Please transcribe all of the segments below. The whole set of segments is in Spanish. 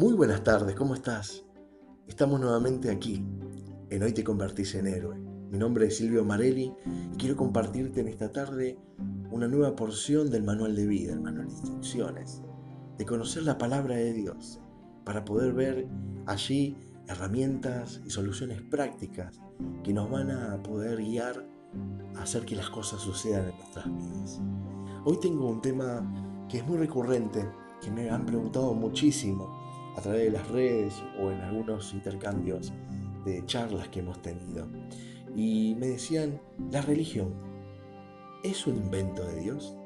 Muy buenas tardes, ¿cómo estás? Estamos nuevamente aquí, en Hoy te convertís en héroe. Mi nombre es Silvio Marelli y quiero compartirte en esta tarde una nueva porción del manual de vida, el manual de instrucciones, de conocer la palabra de Dios, para poder ver allí herramientas y soluciones prácticas que nos van a poder guiar a hacer que las cosas sucedan en nuestras vidas. Hoy tengo un tema que es muy recurrente, que me han preguntado muchísimo a través de las redes o en algunos intercambios de charlas que hemos tenido. Y me decían, la religión, ¿es un invento de Dios?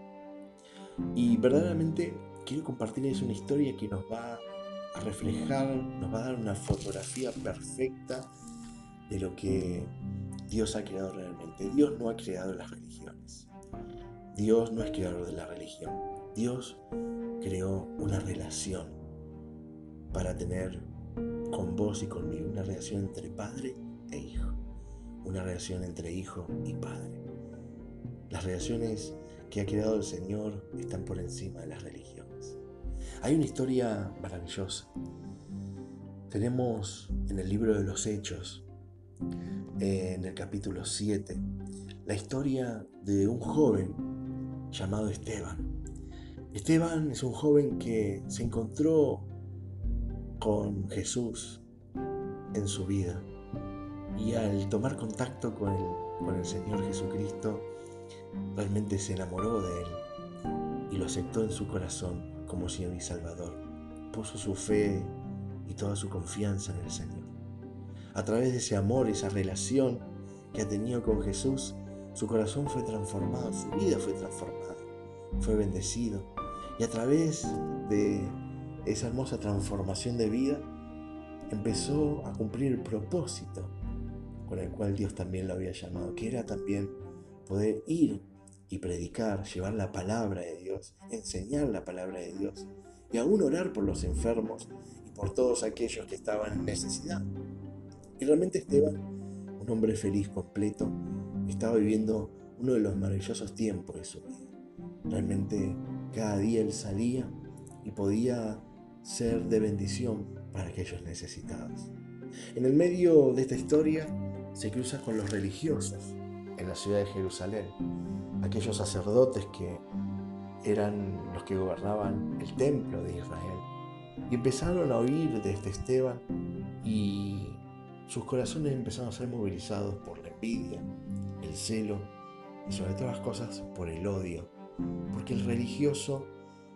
Y verdaderamente quiero compartirles una historia que nos va a reflejar, nos va a dar una fotografía perfecta de lo que Dios ha creado realmente. Dios no ha creado las religiones. Dios no es creador de la religión. Dios creó una relación para tener con vos y conmigo una relación entre padre e hijo, una relación entre hijo y padre. Las relaciones que ha creado el Señor están por encima de las religiones. Hay una historia maravillosa. Tenemos en el libro de los Hechos, en el capítulo 7, la historia de un joven llamado Esteban. Esteban es un joven que se encontró con Jesús en su vida. Y al tomar contacto con el, con el Señor Jesucristo, realmente se enamoró de Él y lo aceptó en su corazón como Señor y Salvador. Puso su fe y toda su confianza en el Señor. A través de ese amor, esa relación que ha tenido con Jesús, su corazón fue transformado, su vida fue transformada, fue bendecido. Y a través de esa hermosa transformación de vida, empezó a cumplir el propósito con el cual Dios también lo había llamado, que era también poder ir y predicar, llevar la palabra de Dios, enseñar la palabra de Dios y aún orar por los enfermos y por todos aquellos que estaban en necesidad. Y realmente Esteban, un hombre feliz, completo, estaba viviendo uno de los maravillosos tiempos de su vida. Realmente cada día él salía y podía ser de bendición para aquellos necesitados. En el medio de esta historia se cruza con los religiosos en la ciudad de Jerusalén, aquellos sacerdotes que eran los que gobernaban el templo de Israel. Y empezaron a oír de este Esteban y sus corazones empezaron a ser movilizados por la envidia, el celo y sobre todas las cosas por el odio. Porque el religioso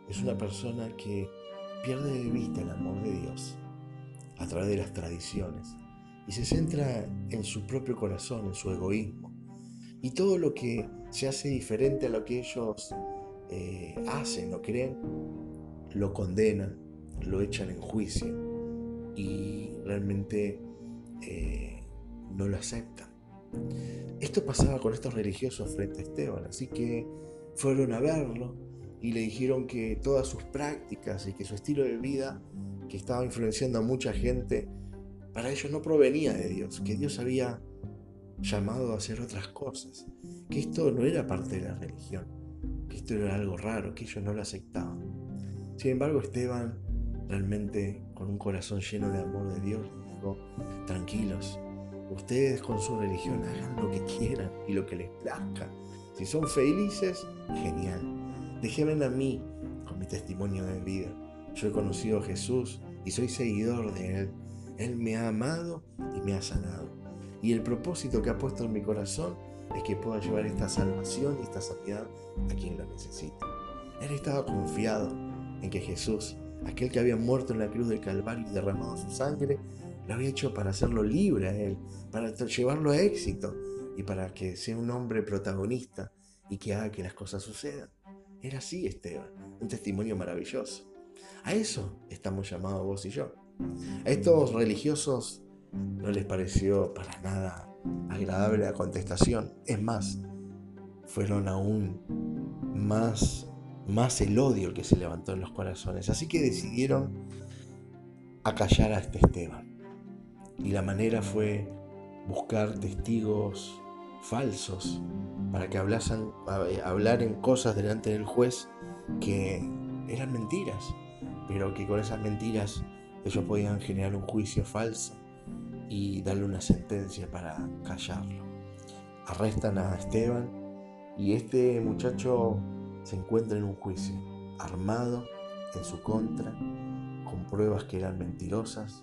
es una persona que pierde de vista el amor de Dios a través de las tradiciones y se centra en su propio corazón, en su egoísmo. Y todo lo que se hace diferente a lo que ellos eh, hacen o creen, lo condenan, lo echan en juicio y realmente eh, no lo aceptan. Esto pasaba con estos religiosos frente a Esteban, así que fueron a verlo y le dijeron que todas sus prácticas y que su estilo de vida, que estaba influenciando a mucha gente, para ellos no provenía de Dios, que Dios había llamado a hacer otras cosas, que esto no era parte de la religión, que esto era algo raro, que ellos no lo aceptaban. Sin embargo, Esteban, realmente con un corazón lleno de amor de Dios, dijo, tranquilos, ustedes con su religión hagan lo que quieran y lo que les plazca. Si son felices, genial Déjenme a mí con mi testimonio de vida. Yo he conocido a Jesús y soy seguidor de Él. Él me ha amado y me ha sanado. Y el propósito que ha puesto en mi corazón es que pueda llevar esta salvación y esta sanidad a quien lo necesita. Él estaba confiado en que Jesús, aquel que había muerto en la cruz del Calvario y derramado su sangre, lo había hecho para hacerlo libre a Él, para llevarlo a éxito y para que sea un hombre protagonista y que haga que las cosas sucedan. Era así Esteban, un testimonio maravilloso. A eso estamos llamados vos y yo. A estos religiosos no les pareció para nada agradable la contestación. Es más, fueron aún más, más el odio que se levantó en los corazones. Así que decidieron acallar a este Esteban. Y la manera fue buscar testigos falsos para que hablasen, en cosas delante del juez que eran mentiras, pero que con esas mentiras ellos podían generar un juicio falso y darle una sentencia para callarlo. Arrestan a Esteban y este muchacho se encuentra en un juicio, armado en su contra, con pruebas que eran mentirosas,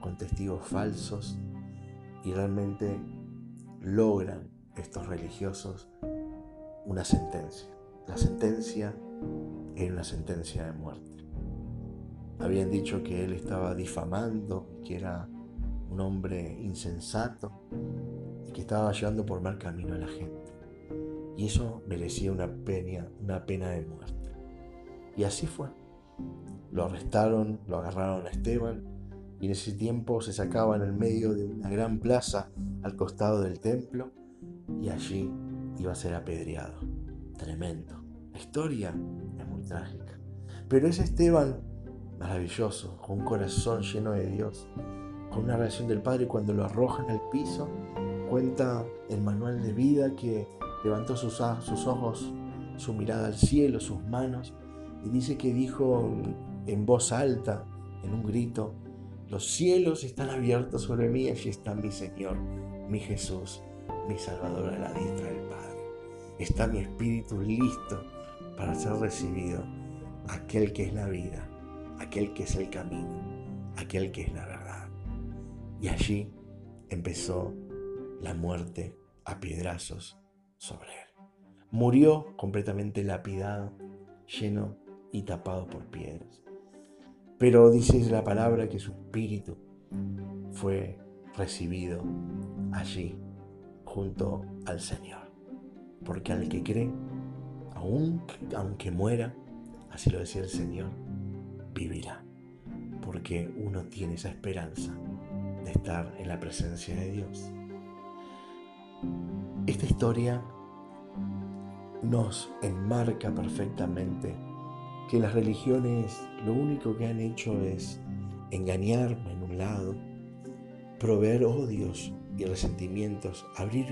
con testigos falsos, y realmente logran estos religiosos una sentencia. La sentencia era una sentencia de muerte. Habían dicho que él estaba difamando, que era un hombre insensato y que estaba llevando por mal camino a la gente. Y eso merecía una pena, una pena de muerte. Y así fue. Lo arrestaron, lo agarraron a Esteban y en ese tiempo se sacaba en el medio de una gran plaza al costado del templo y allí iba a ser apedreado. Tremendo. La historia es muy trágica. Pero es Esteban maravilloso, con un corazón lleno de Dios, con una relación del Padre cuando lo arrojan al piso, cuenta el manual de vida que levantó sus, sus ojos, su mirada al cielo, sus manos, y dice que dijo en voz alta, en un grito, los cielos están abiertos sobre mí, allí está mi Señor, mi Jesús, mi Salvador a la diestra del Padre. Está mi espíritu listo para ser recibido, aquel que es la vida, aquel que es el camino, aquel que es la verdad. Y allí empezó la muerte a piedrazos sobre él. Murió completamente lapidado, lleno y tapado por piedras. Pero dice la palabra que su espíritu fue recibido allí junto al Señor. Porque al que cree, aun, aunque muera, así lo decía el Señor, vivirá. Porque uno tiene esa esperanza de estar en la presencia de Dios. Esta historia nos enmarca perfectamente que las religiones lo único que han hecho es engañarme en un lado, proveer odios y resentimientos, abrir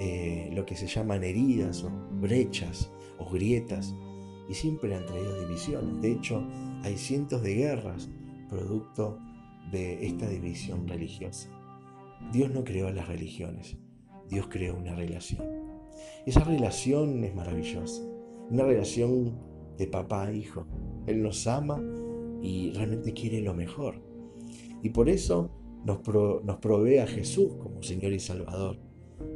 eh, lo que se llaman heridas o brechas o grietas y siempre han traído divisiones. De hecho, hay cientos de guerras producto de esta división religiosa. Dios no creó las religiones, Dios creó una relación. Esa relación es maravillosa, una relación de papá a hijo. Él nos ama y realmente quiere lo mejor. Y por eso nos, provee a Jesús como Señor y Salvador.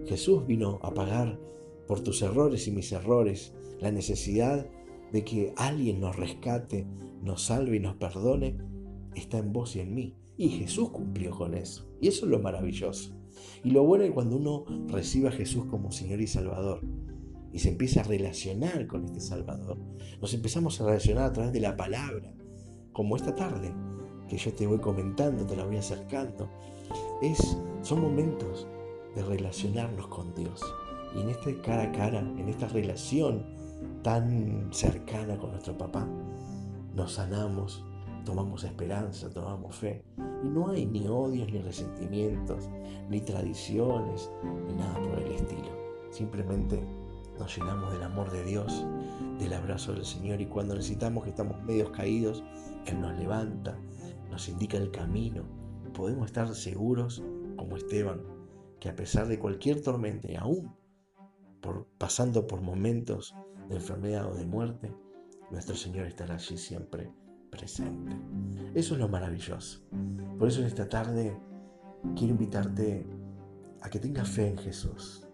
Jesús vino a pagar por tus errores y mis errores la necesidad de que alguien nos rescate, nos salve y nos perdone, está en vos y en mí. Y Jesús cumplió con eso. Y eso es lo maravilloso. Y lo bueno es cuando uno recibe a Jesús como Señor y Salvador y se empieza a relacionar con este Salvador. Nos empezamos a relacionar a través de la palabra, como esta tarde, que yo te voy comentando, te la voy acercando. Es, son momentos de relacionarnos con Dios. Y en este cara a cara, en esta relación tan cercana con nuestro papá, nos sanamos, tomamos esperanza, tomamos fe. Y no hay ni odios, ni resentimientos, ni tradiciones, ni nada por el estilo. Simplemente nos llenamos del amor de Dios, del abrazo del Señor y cuando necesitamos que estamos medios caídos, Él nos levanta, nos indica el camino. Podemos estar seguros, como Esteban, que a pesar de cualquier tormenta aún pasando por momentos de enfermedad o de muerte, nuestro Señor estará allí siempre presente. Eso es lo maravilloso. Por eso en esta tarde quiero invitarte a que tengas fe en Jesús,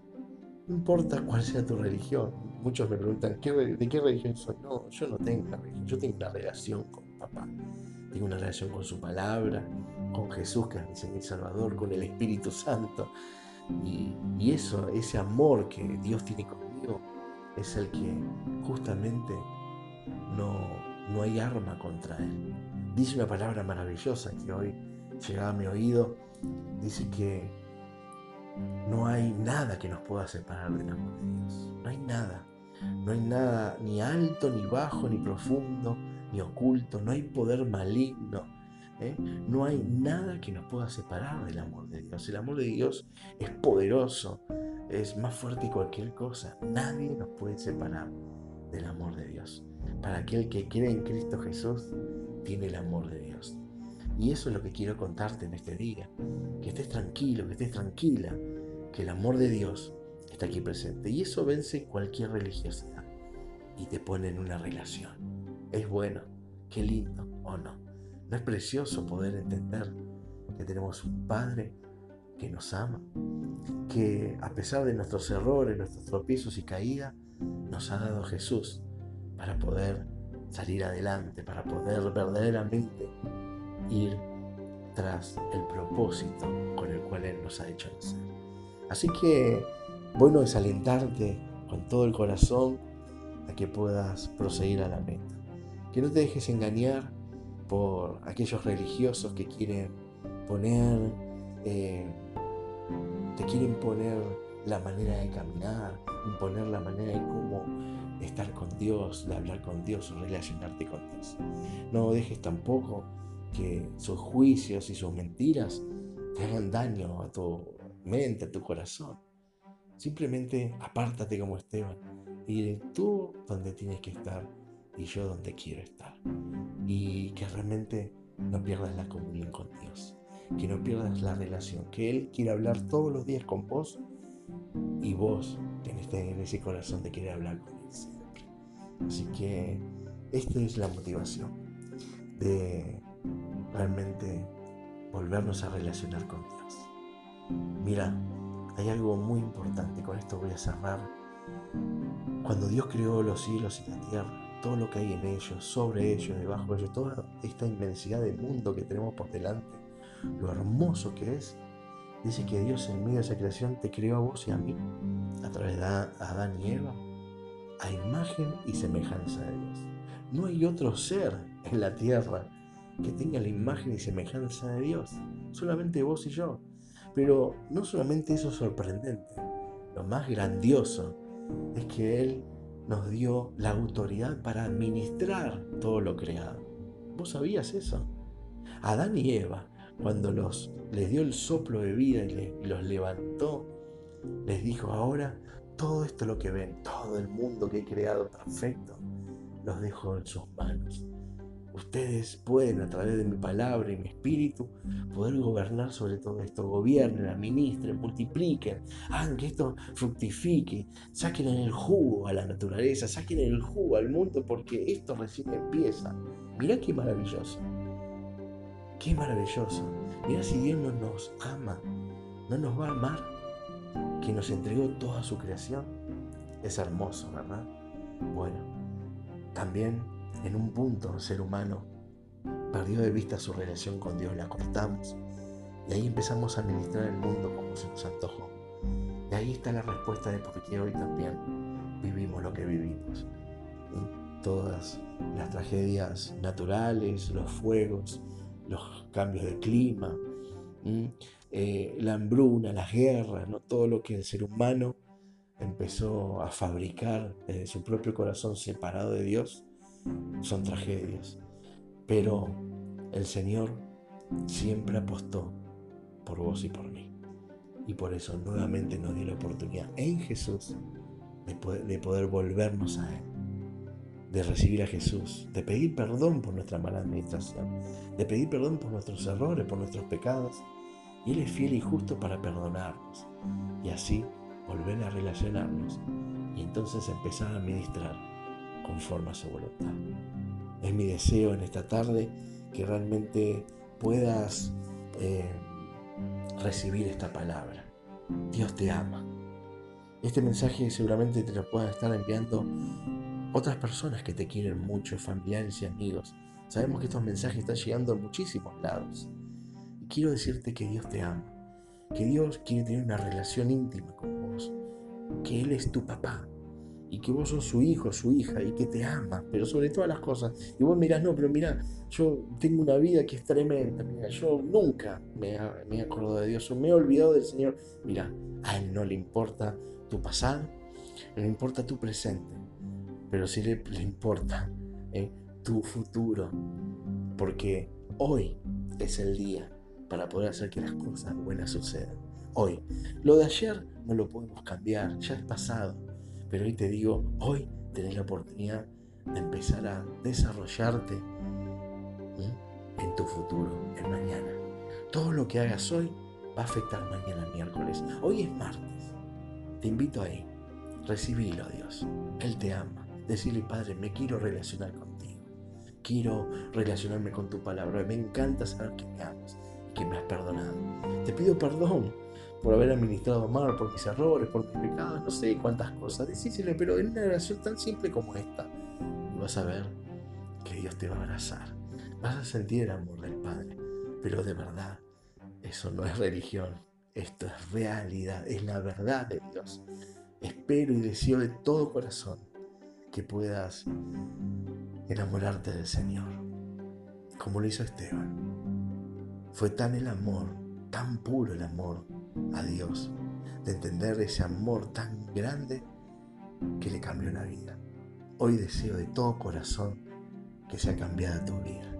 no importa cuál sea tu religión. Muchos me preguntan, ¿de qué religión soy? No, yo no tengo una religión, yo tengo una relación con papá. Tengo una relación con su palabra, con Jesús, que es mi Salvador, con el Espíritu Santo. Y, y eso, ese amor que Dios tiene conmigo, es el que justamente no, no hay arma contra Él. Dice una palabra maravillosa que hoy llegaba a mi oído. Dice que no hay nada que nos pueda separar del amor de Dios. No hay nada. No hay nada ni alto, ni bajo, ni profundo, ni oculto. No hay poder maligno. ¿eh? No hay nada que nos pueda separar del amor de Dios. El amor de Dios es poderoso, es más fuerte que cualquier cosa. Nadie nos puede separar del amor de Dios. Para aquel que cree en Cristo Jesús, tiene el amor de Dios. Y eso es lo que quiero contarte en este día. Que estés tranquilo, que estés tranquila, que el amor de Dios está aquí presente. Y eso vence cualquier religiosidad y te pone en una relación. Es bueno, qué lindo o no. No es precioso poder entender que tenemos un Padre que nos ama, que a pesar de nuestros errores, nuestros tropiezos y caídas, nos ha dado Jesús para poder salir adelante, para poder verdaderamente ir tras el propósito con el cual Él nos ha hecho nacer. Así que bueno desalentarte con todo el corazón a que puedas proseguir a la meta. Que no te dejes engañar por aquellos religiosos que quieren poner, eh, te quieren poner la manera de caminar, imponer la manera de cómo estar con Dios, de hablar con Dios o relacionarte con Dios. No dejes tampoco que sus juicios y sus mentiras te hagan daño a tu mente, a tu corazón. Simplemente apártate como Esteban y tú donde tienes que estar y yo donde quiero estar. Y que realmente no pierdas la comunión con Dios, que no pierdas la relación, que Él quiere hablar todos los días con vos y vos tenés en ese corazón de querer hablar con Él siempre. Así que esta es la motivación de realmente volvernos a relacionar con Dios. Mira, hay algo muy importante, con esto voy a cerrar. Cuando Dios creó los cielos y la tierra, todo lo que hay en ellos, sobre ellos, debajo de ellos, toda esta inmensidad de mundo que tenemos por delante, lo hermoso que es, dice que Dios en medio de esa creación te creó a vos y a mí, a través de Adán y Eva, a imagen y semejanza de Dios. No hay otro ser en la tierra que tenga la imagen y semejanza de Dios, solamente vos y yo. Pero no solamente eso es sorprendente, lo más grandioso es que Él nos dio la autoridad para administrar todo lo creado. ¿Vos sabías eso? Adán y Eva, cuando los, les dio el soplo de vida y los levantó, les dijo, ahora todo esto lo que ven, todo el mundo que he creado perfecto, los dejo en sus manos. Ustedes pueden a través de mi palabra y mi espíritu poder gobernar sobre todo esto. Gobiernen, administren, multipliquen, hagan que esto fructifique, saquen en el jugo a la naturaleza, saquen en el jugo al mundo porque esto recién empieza. Mirá qué maravilloso. Qué maravilloso. Mirá si Dios no nos ama, no nos va a amar, que nos entregó toda su creación. Es hermoso, ¿verdad? Bueno, también en un punto el ser humano perdió de vista su relación con Dios, la cortamos y ahí empezamos a administrar el mundo como se nos antojó. Y ahí está la respuesta de por qué hoy también vivimos lo que vivimos. Todas las tragedias naturales, los fuegos, los cambios de clima, eh, la hambruna, las guerras, ¿no? todo lo que el ser humano empezó a fabricar desde su propio corazón separado de Dios son tragedias. Pero el Señor siempre apostó por vos y por mí. Y por eso nuevamente nos dio la oportunidad en Jesús de poder, de poder volvernos a Él, de recibir a Jesús, de pedir perdón por nuestra mala administración, de pedir perdón por nuestros errores, por nuestros pecados. Él es fiel y justo para perdonarnos. Y así volver a relacionarnos. Y entonces empezar a ministrar conforme a su voluntad. Es mi deseo en esta tarde que realmente puedas eh, recibir esta palabra. Dios te ama. Este mensaje seguramente te lo puedan estar enviando otras personas que te quieren mucho, familiares y amigos. Sabemos que estos mensajes están llegando a muchísimos lados. Y quiero decirte que Dios te ama, que Dios quiere tener una relación íntima con vos, que Él es tu papá, y que vos sos su hijo, su hija y que te ama, pero sobre todas las cosas. Y vos mirás, no, pero mira, yo tengo una vida que es tremenda, mira, yo nunca me, me he acordado de Dios, o me he olvidado del Señor. Mira, a Él no le importa tu pasado, no le importa tu presente, pero sí le, le importa eh, tu futuro, porque hoy es el día para poder hacer que las cosas buenas sucedan. Hoy. Lo de ayer no lo podemos cambiar, ya es pasado pero hoy te digo, hoy tenés la oportunidad de empezar a desarrollarte en tu futuro, en mañana. Todo lo que hagas hoy va a afectar mañana miércoles. Hoy es martes. Te invito ahí. Recibilo, Dios. Él te ama. Decirle, Padre, me quiero relacionar contigo. Quiero relacionarme con tu palabra. Me encanta saber que me amas que me has perdonado. Te pido perdón por haber administrado mal, por mis errores, por mis pecados, no sé cuántas cosas. Decíselo, pero en una oración tan simple como esta, vas a ver que Dios te va a abrazar. Vas a sentir el amor del Padre. Pero de verdad, eso no es religión. Esto es realidad, es la verdad de Dios. Espero y deseo de todo corazón que puedas enamorarte del Señor, como lo hizo Esteban. Fue tan el amor, tan puro el amor a Dios, de entender ese amor tan grande que le cambió la vida. Hoy deseo de todo corazón que sea cambiada tu vida.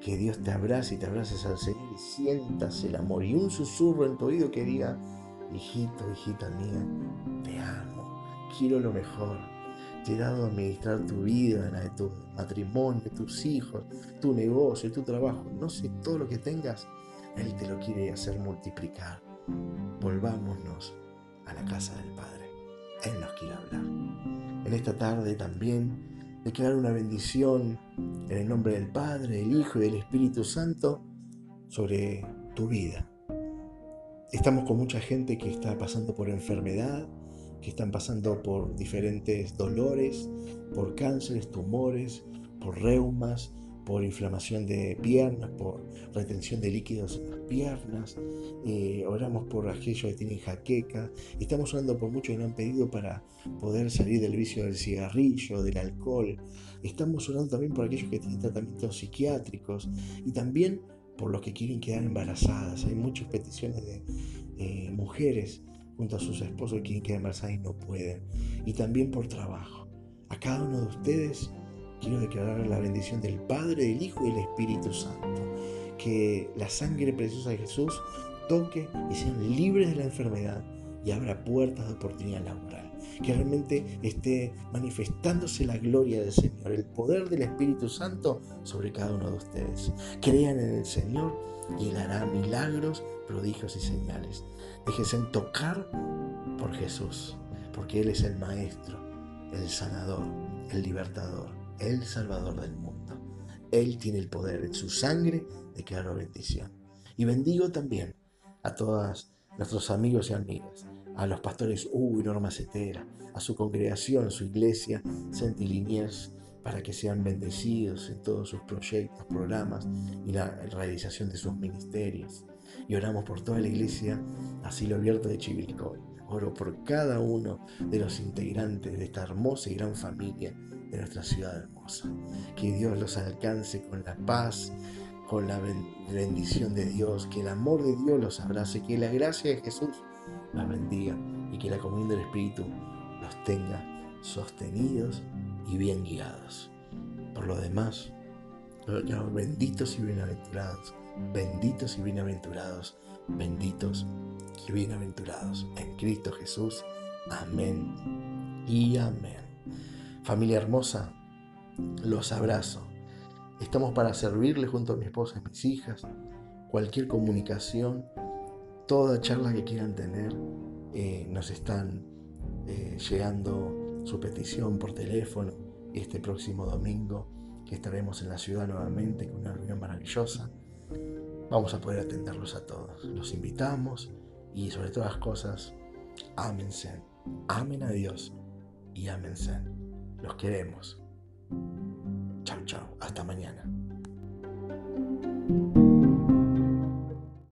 Que Dios te abrace y te abraces al Señor y sientas el amor y un susurro en tu oído que diga, hijito, hijita mía, te amo, quiero lo mejor. Te he dado a administrar tu vida, la de tu matrimonio, tus hijos, tu negocio, tu trabajo, no sé, todo lo que tengas, Él te lo quiere hacer multiplicar. Volvámonos a la casa del Padre. Él nos quiere hablar. En esta tarde también declaro una bendición en el nombre del Padre, del Hijo y del Espíritu Santo sobre tu vida. Estamos con mucha gente que está pasando por enfermedad, que están pasando por diferentes dolores, por cánceres, tumores, por reumas, por inflamación de piernas, por retención de líquidos en las piernas, eh, oramos por aquellos que tienen jaqueca, estamos orando por muchos que nos han pedido para poder salir del vicio del cigarrillo, del alcohol, estamos orando también por aquellos que tienen tratamientos psiquiátricos y también por los que quieren quedar embarazadas. Hay muchas peticiones de eh, mujeres junto a sus esposos que quieren quedar embarazadas y no pueden. Y también por trabajo. A cada uno de ustedes quiero declarar la bendición del Padre, del Hijo y del Espíritu Santo. Que la sangre preciosa de Jesús toque y sean libres de la enfermedad y abra puertas de oportunidad laboral. Que realmente esté manifestándose la gloria del Señor, el poder del Espíritu Santo sobre cada uno de ustedes. Crean en el Señor y Él hará milagros, prodigios y señales. Déjense tocar por Jesús, porque Él es el Maestro, el Sanador, el Libertador el Salvador del mundo. Él tiene el poder en su sangre de crear bendición. Y bendigo también a todos nuestros amigos y amigas, a los pastores Hugo y Norma Cetera, a su congregación, su iglesia, Centiliniers, para que sean bendecidos en todos sus proyectos, programas y la realización de sus ministerios. Y oramos por toda la iglesia Asilo Abierto de Chivilcoy. Oro por cada uno de los integrantes de esta hermosa y gran familia de nuestra ciudad hermosa. Que Dios los alcance con la paz, con la bendición de Dios, que el amor de Dios los abrace, que la gracia de Jesús los bendiga y que la comunión del Espíritu los tenga sostenidos y bien guiados. Por lo demás, benditos y bienaventurados, benditos y bienaventurados, benditos y bienaventurados en Cristo Jesús. Amén y amén. Familia hermosa, los abrazo. Estamos para servirle junto a mi esposa y mis hijas. Cualquier comunicación, toda charla que quieran tener, eh, nos están eh, llegando su petición por teléfono este próximo domingo, que estaremos en la ciudad nuevamente con una reunión maravillosa. Vamos a poder atenderlos a todos. Los invitamos y sobre todas las cosas, ámense. Amen a Dios y ámense. Los queremos. Chao, chao. Hasta mañana.